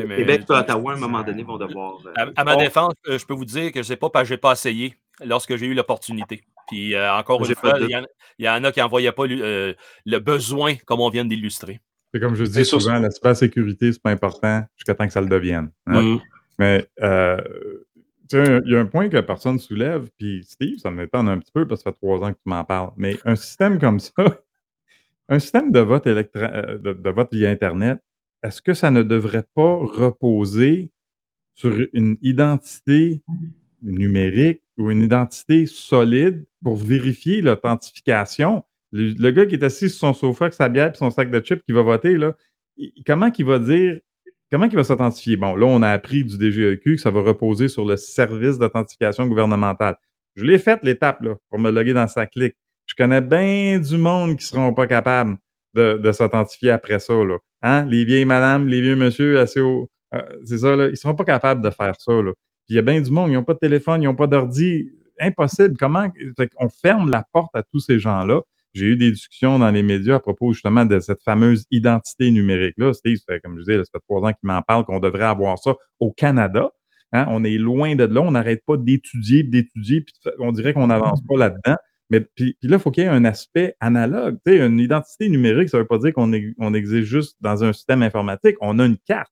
mais Québec et Ottawa, à un moment donné, vont devoir. Euh, à, ma défense, je peux vous dire que je sais pas parce que je n'ai pas essayé lorsque j'ai eu l'opportunité. Puis encore une fois, il y, en a qui n'envoyaient pas le besoin, comme on vient d'illustrer. C'est comme je dis souvent, la sécurité, c'est pas important jusqu'à temps que ça le devienne. Hein. Mais euh, il y a un point que personne soulève, puis Steve, ça m'étonne un petit peu parce que ça fait trois ans que tu m'en parles, mais un système comme ça, un système de vote, euh, de, vote via Internet, est-ce que ça ne devrait pas reposer sur une identité numérique ou une identité solide pour vérifier l'authentification? Le, gars qui est assis sur son sofa avec sa bière et son sac de chips qui va voter, là, comment il va dire Comment il va s'authentifier? Bon, là, on a appris du DGEQ que ça va reposer sur le service d'authentification gouvernementale. Je l'ai fait l'étape pour me loguer dans sa clique. Je connais bien du monde qui ne seront pas capables de, s'authentifier après ça. Là. Hein? Les vieilles madames, les vieux monsieur assez haut. Euh, c'est ça, là, ils ne seront pas capables de faire ça. Là. Puis il y a bien du monde, ils n'ont pas de téléphone, ils n'ont pas d'ordi. Impossible. Comment on ferme la porte à tous ces gens-là? J'ai eu des discussions dans les médias à propos justement de cette fameuse identité numérique-là. Steve, comme je disais, ça fait trois ans qu'il m'en parle qu'on devrait avoir ça au Canada. Hein. On est loin de là, on n'arrête pas d'étudier, d'étudier, puis on dirait qu'on n'avance pas là-dedans. Mais puis, là, il faut qu'il y ait un aspect analogue. Tu sais, une identité numérique, ça ne veut pas dire qu'on on existe juste dans un système informatique. On a une carte.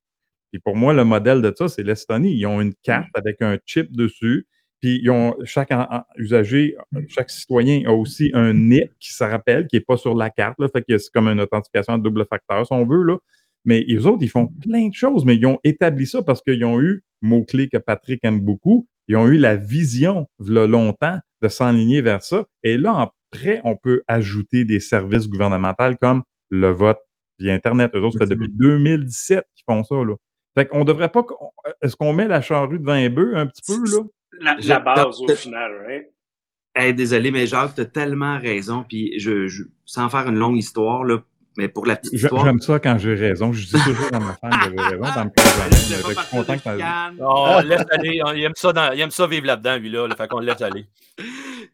Et pour moi, le modèle de ça, c'est l'Estonie. Ils ont une carte avec un chip dessus puis ils ont, chaque usager, chaque citoyen a aussi un NIP qui se rappelle, qui n'est pas sur la carte. Là, fait que c'est comme une authentification à double facteur, si on veut. Là. Mais les autres, ils font plein de choses, mais ils ont établi ça parce qu'ils ont eu, mot-clé que Patrick aime beaucoup, ils ont eu la vision, le longtemps, de s'enligner vers ça. Et là, après, on peut ajouter des services gouvernementaux comme le vote via Internet. Eux autres, fait depuis 2017 qu'ils font ça. Là. Fait qu'on devrait pas. Est-ce qu'on met la charrue devant les bœufs un petit peu, là? La, base au final, right? désolé, mais Jacques, tu as tellement raison. Puis, je, sans faire une longue histoire, là, mais pour la petite histoire. J'aime ça quand j'ai raison. Je dis toujours à ma femme que j'ai raison. Ça me plaît Je suis content que tu Oh, laisse aller. Il aime ça, il aime ça vivre là-dedans, lui-là. Là, fait qu'on le laisse aller.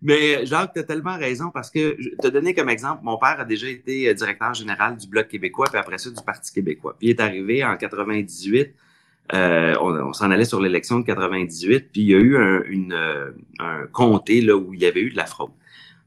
Mais Jacques, tu as tellement raison parce que je te donner comme exemple, mon père a déjà été euh, directeur général du Bloc québécois, puis après ça, du Parti québécois. Puis il est arrivé en 98 euh, on, s'en allait sur l'élection de 98, puis il y a eu euh, un comté là, où il y avait eu de la fraude.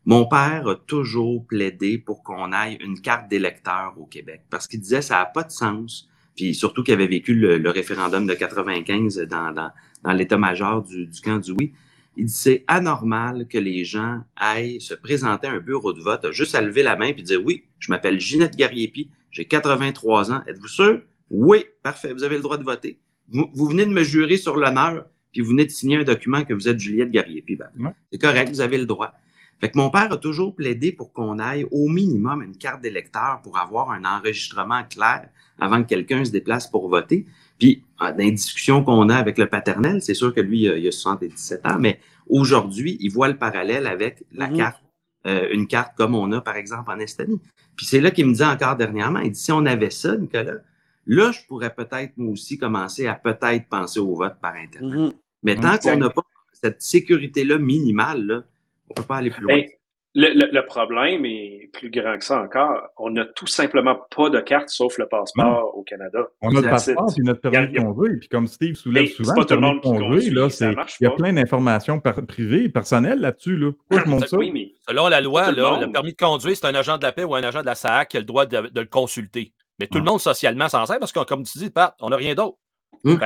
Mon père a toujours plaidé pour qu'on aille une carte d'électeur au Québec parce qu'il disait ça n'a pas de sens. Puis surtout qu'il avait vécu le, référendum de 95 dans, dans, dans l'état-major du, du camp du oui. Il dit c'est anormal que les gens aillent se présenter à un bureau de vote, juste à lever la main puis dire oui, je m'appelle Ginette Gariepi, j'ai 83 ans. Êtes-vous sûr? Oui, parfait, vous avez le droit de voter vous, venez de me jurer sur l'honneur, puis vous venez de signer un document que vous êtes Juliette Garrier. Puis ben, c'est correct, vous avez le droit. Fait que mon père a toujours plaidé pour qu'on aille au minimum une carte d'électeur pour avoir un enregistrement clair avant que quelqu'un se déplace pour voter. Puis, ah, dans les discussions qu'on a avec le paternel, c'est sûr que lui, il a 77 ans, mais aujourd'hui, il voit le parallèle avec la mm-hmm. carte, euh, une carte comme on a, par exemple, en Estonie. Puis c'est là qu'il me dit encore dernièrement, il dit, si on avait ça, Nicolas, Là, je pourrais peut-être, moi aussi, commencer à peut-être penser au vote par Internet. Mhm. Mais tant qu'on n'a pas cette sécurité-là minimale, là, on ne peut pas aller plus loin. Ben, le, problème est plus grand que ça encore. On n'a tout simplement pas de carte sauf le passeport au Canada. On a le passeport et notre permis de conduire. Puis comme Steve soulève souvent, le permis de conduire, il y a plein d'informations privées et personnelles là-dessus. Là. Pourquoi je montre ça? Selon la loi, le, le, permis de conduire, c'est un agent de la paix ou un agent de la SAC qui a le droit de le consulter. Mais tout le monde socialement s'en sert parce que, comme tu dis, Pat, on n'a rien d'autre. Hum.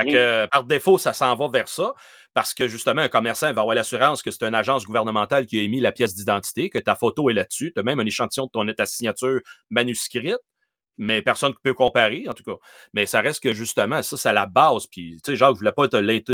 par défaut, ça s'en va vers ça parce que justement, un commerçant va avoir l'assurance que c'est une agence gouvernementale qui a émis la pièce d'identité, que ta photo est là-dessus. Tu as même un échantillon de ton, ta signature manuscrite, mais personne ne peut comparer, en tout cas. Mais ça reste que justement, ça, c'est la base. Puis, tu sais, Jacques, je ne voulais pas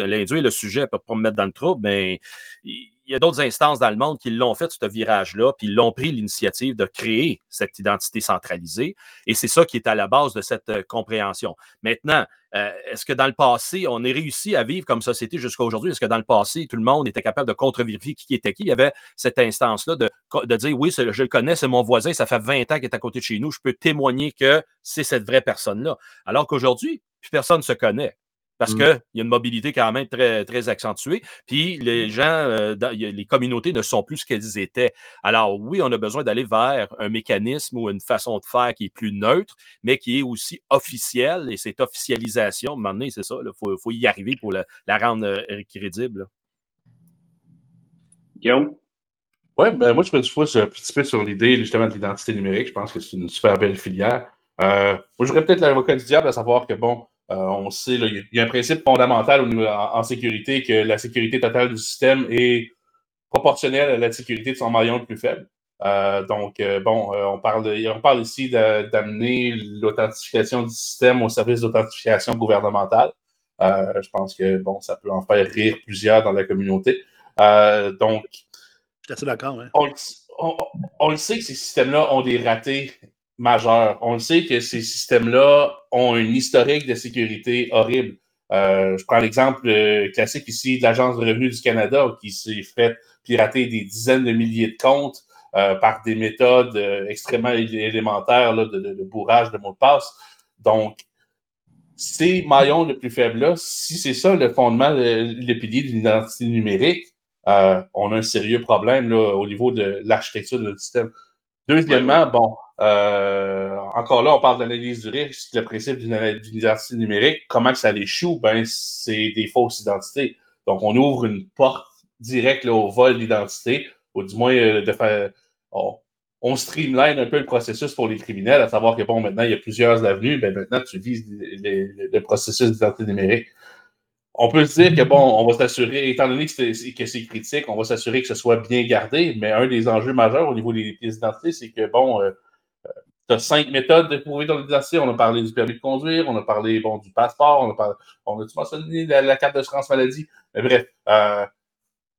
l'induire le sujet pour pas me mettre dans le trouble, mais il y a d'autres instances dans le monde qui l'ont fait, ce virage-là, puis l'ont pris l'initiative de créer cette identité centralisée. Et c'est ça qui est à la base de cette euh, compréhension. Maintenant, euh, est-ce que dans le passé, on est réussi à vivre comme société jusqu'à aujourd'hui? Est-ce que dans le passé, tout le monde était capable de contre-vérifier qui était qui? Il y avait cette instance-là de, de, dire oui, je le connais, c'est mon voisin, ça fait 20 ans qu'il est à côté de chez nous, je peux témoigner que c'est cette vraie personne-là. Alors qu'aujourd'hui, personne ne se connaît parce mmh. qu'il y a une mobilité quand même très, très accentuée. Puis les gens, euh, les communautés ne sont plus ce qu'elles étaient. Alors oui, on a besoin d'aller vers un mécanisme ou une façon de faire qui est plus neutre, mais qui est aussi officielle. Et cette officialisation, à un moment donné, c'est ça, il faut, y arriver pour la, rendre euh, crédible. Guillaume? Oui, ben moi, je peux un petit peu sur l'idée justement de l'identité numérique. Je pense que c'est une super belle filière. Euh, moi, j'aurais peut-être l'avocat du diable à savoir que, bon, on sait, il y a un principe fondamental en, sécurité que la sécurité totale du système est proportionnelle à la sécurité de son maillon le plus faible. donc, bon, on, parle on parle ici d'amener l'authentification du système au service d'authentification gouvernementale. je pense que, bon, ça peut en faire rire plusieurs dans la communauté. donc, je suis assez d'accord. On, on, le sait que ces systèmes-là ont des ratés On le sait que ces systèmes-là ont un historique de sécurité horrible. Euh, je prends l'exemple euh, classique ici de l'Agence de revenus du Canada qui s'est fait pirater des dizaines de milliers de comptes euh, par des méthodes extrêmement élémentaires de, bourrage de mots de passe. Donc, ces maillons le plus faibles-là, si c'est ça le fondement, le, pilier de l'identité numérique, on a un sérieux problème au niveau de l'architecture de notre système. Deuxièmement, bon, euh, encore là, on parle d'analyse du risque, le principe d'une identité numérique. Comment que ça l'échoue? Ben, c'est des fausses identités. Donc, on ouvre une porte directe au vol d'identité, ou du moins euh, de faire. On, streamline un peu le processus pour les criminels, à savoir que bon, maintenant, il y a plusieurs avenues, ben maintenant, tu vises le processus d'identité numérique on peut se dire que bon, on va s'assurer, étant donné que c'est critique, on va s'assurer que ce soit bien gardé, mais un des enjeux majeurs au niveau des pièces d'identité, c'est que bon, euh, euh, tu as cinq méthodes de prouver ton identité. On a parlé du permis de conduire, on a parlé bon, du passeport, on a parlé, on a mentionné la, carte d'assurance maladie? Mais bref, euh,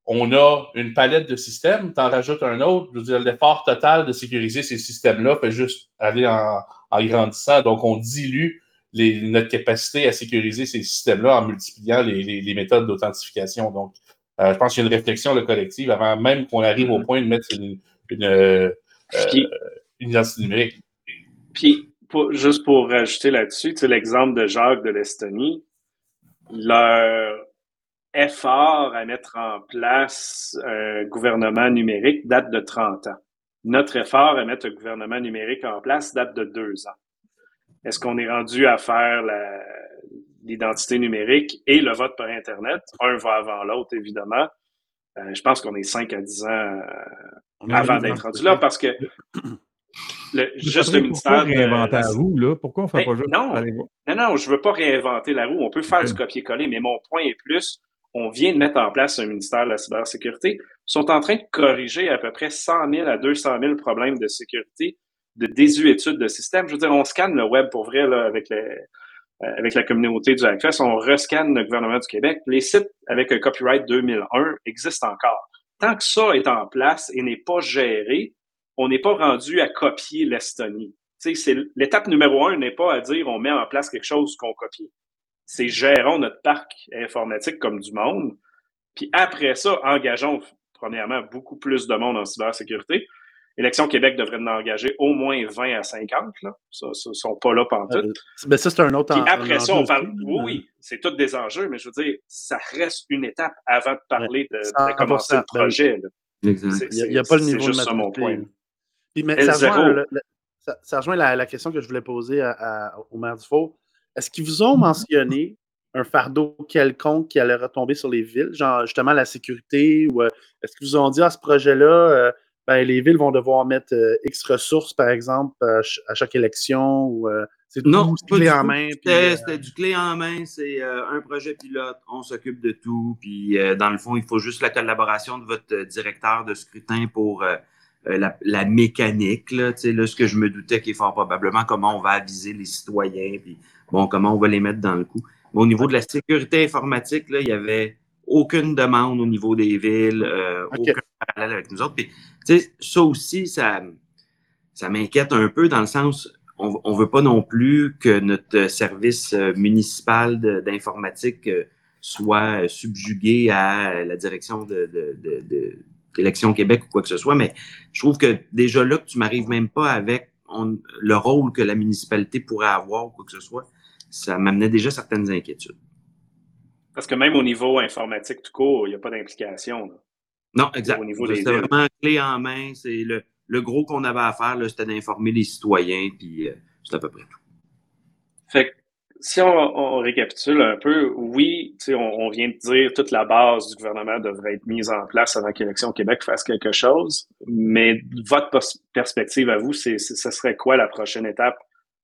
on a une palette de systèmes, tu en rajoutes un autre. Je veux dire, l'effort total de sécuriser ces systèmes-là fait juste aller en grandissant. Donc, on dilue notre capacité à sécuriser ces systèmes-là en multipliant les, méthodes d'authentification. Donc, euh, je pense qu'il y a une réflexion le collective avant même qu'on arrive au mm-hmm. point de mettre une, une, euh, identité numérique. Puis, juste pour rajouter là-dessus, tu sais, l'exemple de Jacques de l'Estonie, leur effort à mettre en place un gouvernement numérique date de 30 ans. Notre effort à mettre un gouvernement numérique en place date de deux ans. Est-ce qu'on est rendu à faire l'identité numérique et le vote par Internet? Un va avant l'autre, évidemment. Euh, je pense qu'on est 5 à 10 ans euh, avant d'être rendu là parce que le, juste le ministère. Pourquoi réinventer la roue, là? Pourquoi on ne fait ben, pas juste. Non, non, non, je ne veux pas réinventer la roue. On peut faire du copier-coller, mais mon point est plus on vient de mettre en place un ministère de la cybersécurité. Ils sont en train de corriger à peu près 100 000 à 200 000 problèmes de sécurité de désuétude de système. Je veux dire, on scanne le web pour vrai là, avec, les, euh, avec la communauté du Hackfest, on rescanne le gouvernement du Québec. Les sites avec un copyright 2001 existent encore. Tant que ça est en place et n'est pas géré, on n'est pas rendu à copier l'Estonie. L'étape numéro un n'est pas à dire on met en place quelque chose qu'on copie. C'est gérons notre parc informatique comme du monde. Puis après ça, engageons premièrement beaucoup plus de monde en cybersécurité. Élection Québec devrait en engager au moins 20 à 50. Là. Ça, ne sont pas là pendant tout. Euh, mais ça, c'est un autre Puis après ça, on parle. Oui, oui, c'est tous des enjeux, mais je veux dire, ça reste une étape avant de parler de, commencer le ben projet. Il n'y a, pas le niveau de juste mon point. mais ça rejoint, ça, rejoint, la, question que je voulais poser au maire du Faux. Est-ce qu'ils vous ont mentionné un fardeau quelconque qui allait retomber sur les villes, genre justement la sécurité, ou euh, est-ce qu'ils vous ont dit à ce projet-là, euh, ben, les villes vont devoir mettre euh, X ressources, par exemple, à chaque élection ou euh, c'est non, du clé en main. Euh, c'était du clé en main, c'est un projet pilote, on s'occupe de tout. Puis dans le fond, il faut juste la collaboration de votre directeur de scrutin pour la, mécanique. Là, là, ce que je me doutais qu'il fort probablement comment on va aviser les citoyens, puis bon, comment on va les mettre dans le coup. au niveau de la sécurité informatique, là, il y avait aucune demande au niveau des villes, aucun parallèle avec nous autres. Puis ça aussi, ça, ça m'inquiète un peu dans le sens, on ne veut pas non plus que notre service euh, municipal d'informatique euh, soit subjugué à la direction de, de, Québec ou quoi que ce soit, mais je trouve que déjà là, que tu m'arrives même pas avec le rôle que la municipalité pourrait avoir ou quoi que ce soit, ça m'amenait déjà certaines inquiétudes. Parce que même au niveau informatique tout court, il n'y a pas d'implication. Non, exact. C'était vraiment clé en main. C'est le, le gros qu'on avait à faire, c'était d'informer les citoyens, puis euh, c'est à peu près tout. Fait que, si on, récapitule un peu, oui, on, on vient de dire toute la base du gouvernement devrait être mise en place avant qu'Élection Québec fasse quelque chose, mais votre perspective à vous, c'est, ce serait quoi la prochaine étape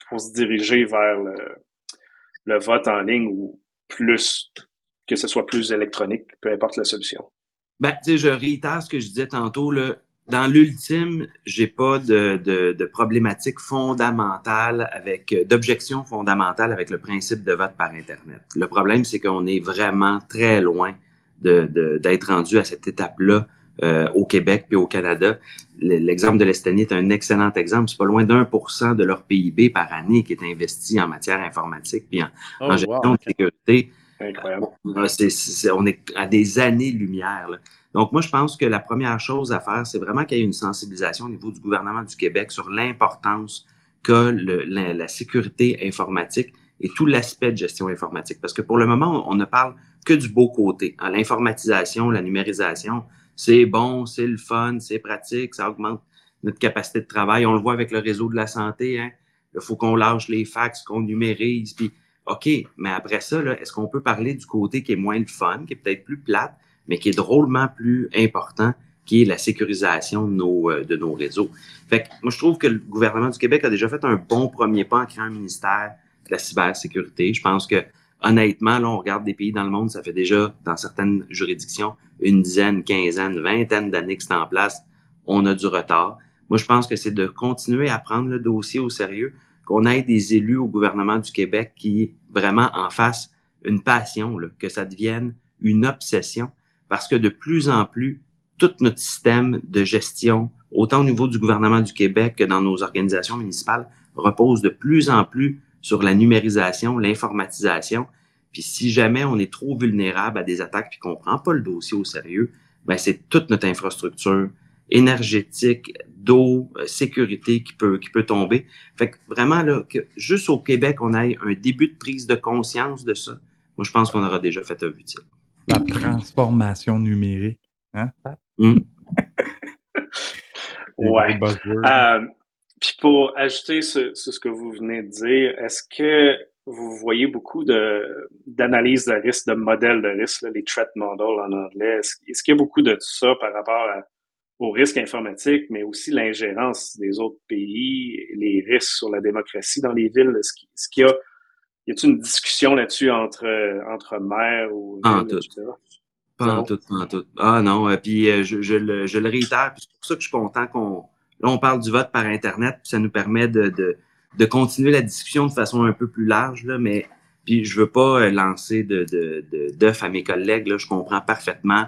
pour se diriger vers le, le vote en ligne ou plus que ce soit plus électronique, peu importe la solution. Ben, tu sais, je réitère ce que je disais tantôt, là. Dans l'ultime, j'ai pas de, de, de, problématique fondamentale avec, euh, d'objection fondamentale avec le principe de vote par Internet. Le problème, c'est qu'on est vraiment très loin de, d'être rendu à cette étape-là euh, au Québec et au Canada. L'exemple de l'Estonie est un excellent exemple. C'est pas loin d'un pour cent de leur PIB par année qui est investi en matière informatique puis en, oh, gestion de sécurité. Incroyable. on est à des années-lumière. Donc, moi, je pense que la première chose à faire, c'est vraiment qu'il y ait une sensibilisation au niveau du gouvernement du Québec sur l'importance que la, sécurité informatique et tout l'aspect de gestion informatique. Parce que pour le moment, on, ne parle que du beau côté. Hein, l'informatisation, la numérisation, c'est bon, c'est le fun, c'est pratique, ça augmente notre capacité de travail. On le voit avec le réseau de la santé. Hein. Il faut qu'on lâche les fax, qu'on numérise, puis OK, mais après ça, est-ce qu'on peut parler du côté qui est moins le fun, qui est peut-être plus plate, mais qui est drôlement plus important, qui est la sécurisation de nos, euh, de nos réseaux? Fait que moi, je trouve que le gouvernement du Québec a déjà fait un bon premier pas en créant un ministère de la cybersécurité. Je pense que, honnêtement, là, on regarde des pays dans le monde, ça fait déjà, dans certaines juridictions, une dizaine, quinzaine, vingtaine d'années que c'est en place. On a du retard. Moi, je pense que c'est de continuer à prendre le dossier au sérieux, qu'on ait des élus au gouvernement du Québec qui vraiment en fassent une passion, là, que ça devienne une obsession, parce que de plus en plus, tout notre système de gestion, autant au niveau du gouvernement du Québec que dans nos organisations municipales, repose de plus en plus sur la numérisation, l'informatisation. Puis si jamais on est trop vulnérable à des attaques puis qu'on prend pas le dossier au sérieux, ben c'est toute notre infrastructure énergétique, d'eau, euh, sécurité qui peut, qui peut tomber. Fait que vraiment, là, que juste au Québec, on ait un début de prise de conscience de ça. Moi, je pense qu'on aura déjà fait un utile. La transformation numérique. Hein? Mmh. ouais. Euh, puis pour ajouter sur ce, ce, que vous venez de dire, est-ce que vous voyez beaucoup d'analyses de, risque, de modèles de risque, les threat models en anglais? Est-ce qu'il y a beaucoup de ça par rapport à aux risques informatiques, mais aussi l'ingérence des autres pays, les risques sur la démocratie dans les villes. Est-ce qu'il y a, y a une discussion là-dessus entre, entre maires ou pas villes, tout. Pas en tout, pas en tout. Ah non, euh, puis euh, je, je, le, je le réitère, c'est pour ça que je suis content qu'on. Là, on parle du vote par Internet, puis ça nous permet de, de, de continuer la discussion de façon un peu plus large, là, mais puis je veux pas euh, lancer de, de, de, à mes collègues, là, je comprends parfaitement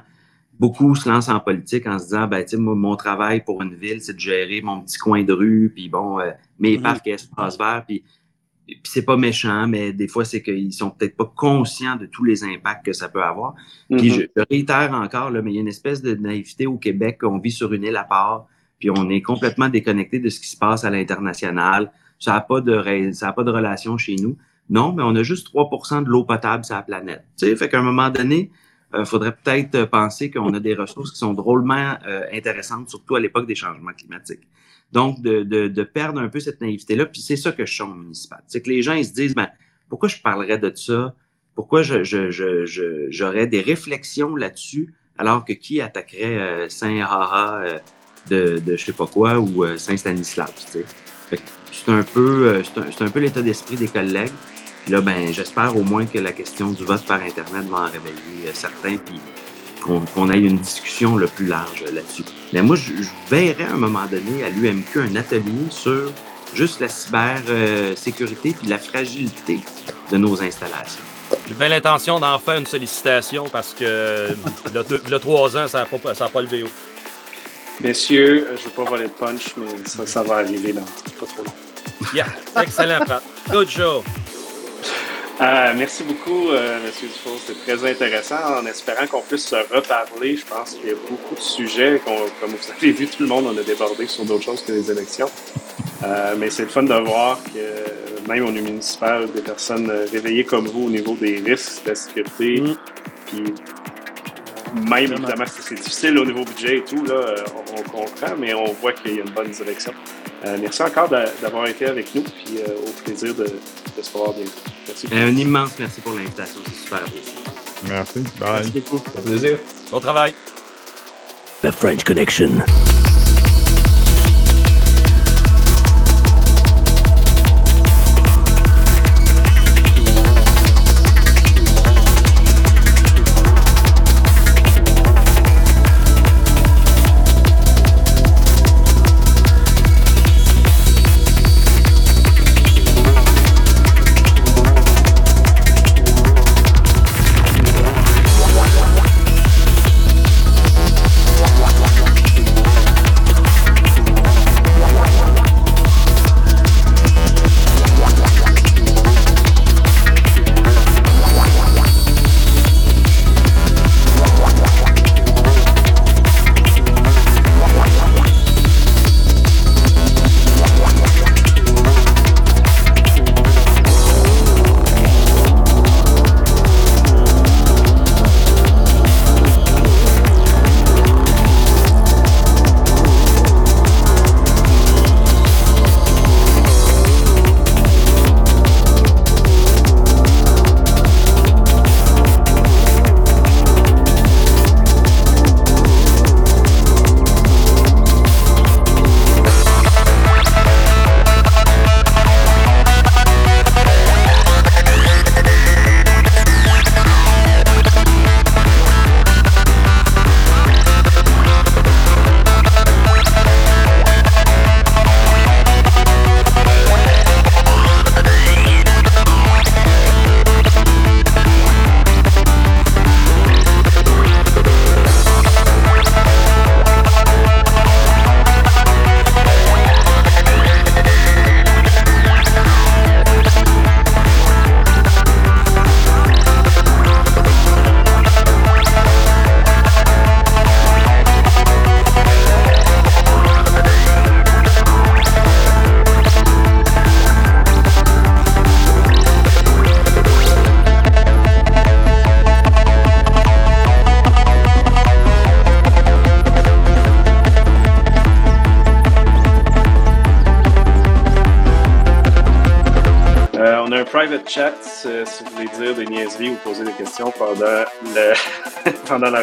beaucoup se lancent en politique en se disant, ben, tu sais, mon travail pour une ville, c'est de gérer mon petit coin de rue, puis bon, euh, mes mm -hmm. parcs espaces verts, puis, puis c'est pas méchant, mais des fois, c'est qu'ils sont peut-être pas conscients de tous les impacts que ça peut avoir. Puis je, je, réitère encore, là, mais il y a une espèce de naïveté au Québec, on vit sur une île à part, puis on est complètement déconnecté de ce qui se passe à l'international. Ça n'a pas, de, ça a pas de relation chez nous. Non, mais on a juste 3 de l'eau potable sur la planète. Tu sais, fait qu'à un moment donné, il euh, faudrait peut-être euh, penser qu'on a des ressources qui sont drôlement euh, intéressantes, surtout à l'époque des changements climatiques. Donc, de, de, de perdre un peu cette naïveté-là, puis c'est ça que je chante municipal. C'est que les gens, ils se disent, ben, pourquoi je parlerais de ça? Pourquoi je, je, je, j'aurais des réflexions là-dessus, alors que qui attaquerait Saint-Haha de, de je sais pas quoi ou Saint-Stanislas, tu sais? C'est un peu, un, un peu l'état d'esprit des collègues là, ben, j'espère au moins que la question du vote par Internet va en réveiller euh, certains, puis qu'on ait une discussion le plus large là-dessus. Mais moi, je, verrais à un moment donné à l'UMQ un atelier sur juste la cybersécurité puis la fragilité de nos installations. J'ai bien l'intention d'en faire une sollicitation parce que le, trois ans, ça n'a pas, pas levé haut. Messieurs, je ne veux pas voler de punch, mais ça, ça va arriver dans pas trop long. Yeah, excellent, Pat. Good show. Euh, merci beaucoup, euh, M. Dufour. C'est très intéressant. En espérant qu'on puisse se reparler, je pense qu'il y a beaucoup de sujets. Comme vous avez vu, tout le monde en a débordé sur d'autres choses que les élections. Euh, mais c'est le fun de voir que même au niveau municipal, des personnes réveillées comme vous au niveau des risques de la sécurité, mm. puis même évidemment c'est difficile au niveau budget et tout, là, on, comprend, mais on voit qu'il y a une bonne direction. merci encore d'avoir été avec nous, puis au plaisir de, de se voir bientôt. Un immense merci pour l'invitation. C'est super beau. Merci. Bye. Merci beaucoup. plaisir. Bon travail. The French Connection.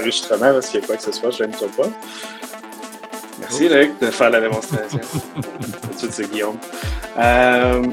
L'enregistrement, parce qu'il y a quoi que ce soit, je ne pas. Merci Luc de faire la démonstration. Tout c'est Guillaume. Euh,